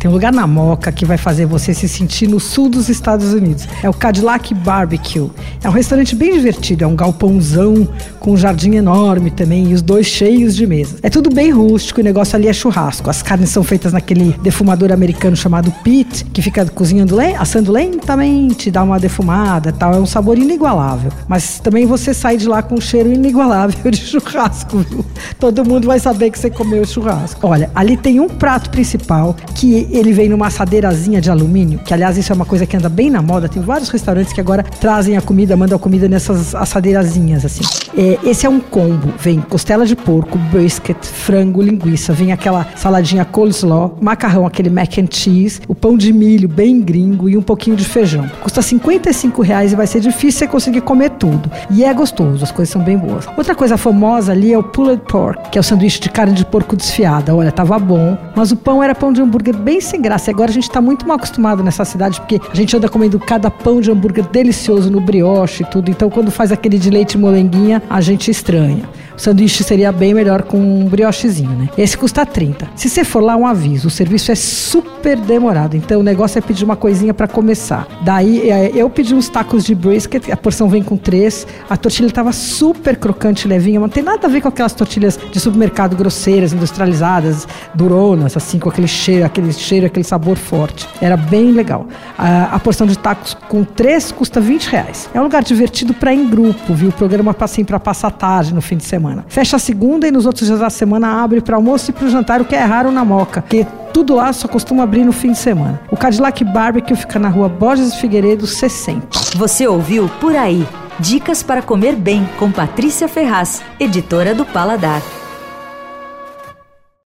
Tem um lugar na Moca que vai fazer você se sentir no sul dos Estados Unidos. É o Cadillac Barbecue. É um restaurante bem divertido, é um galpãozão com um jardim enorme também e os dois cheios de mesa. É tudo bem rústico, o negócio ali é churrasco. As carnes são feitas naquele defumador americano chamado pit, que fica cozinhando, assando lentamente, dá uma defumada, tal. É um sabor inigualável. Mas também você sai de lá com um cheiro inigualável de churrasco, viu? Todo mundo vai saber que você comeu churrasco. Olha, ali tem um prato principal que ele vem numa assadeirazinha de alumínio, que aliás isso é uma coisa que anda bem na moda. Tem vários restaurantes que agora trazem a comida, mandam a comida nessas assadeirazinhas assim. É, esse é um combo, vem costela de porco, brisket, frango, linguiça, vem aquela saladinha coleslaw, macarrão, aquele mac and cheese, o pão de milho bem gringo e um pouquinho de feijão. Custa 55 reais e vai ser difícil você conseguir comer tudo. E é gostoso, as coisas são bem boas. Outra coisa famosa ali é o pulled pork, que é o sanduíche de carne de porco desfiada. Olha, tava bom, mas o pão era pão de hambúrguer bem sem graça. Agora a gente tá muito mal acostumado nessa cidade, porque a gente anda comendo cada pão de hambúrguer delicioso no brioche e tudo. Então quando faz aquele de leite molenguinha, a gente estranha. Sanduíche seria bem melhor com um briochezinho, né? Esse custa 30. Se você for lá, um aviso: o serviço é super demorado. Então o negócio é pedir uma coisinha para começar. Daí é, eu pedi uns tacos de brisket, a porção vem com três. A tortilha estava super crocante, levinha, não tem nada a ver com aquelas tortilhas de supermercado grosseiras, industrializadas, duronas, assim, com aquele cheiro, aquele cheiro, aquele sabor forte. Era bem legal. A, a porção de tacos com três custa 20 reais. É um lugar divertido para em grupo, viu? O programa assim para passar tarde no fim de semana semana. Fecha a segunda e nos outros dias da semana abre para almoço e para o jantar, o que é raro na Moca, porque tudo lá só costuma abrir no fim de semana. O Cadillac Barbecue fica na rua Borges Figueiredo 60. Você ouviu Por Aí. Dicas para comer bem com Patrícia Ferraz, editora do Paladar.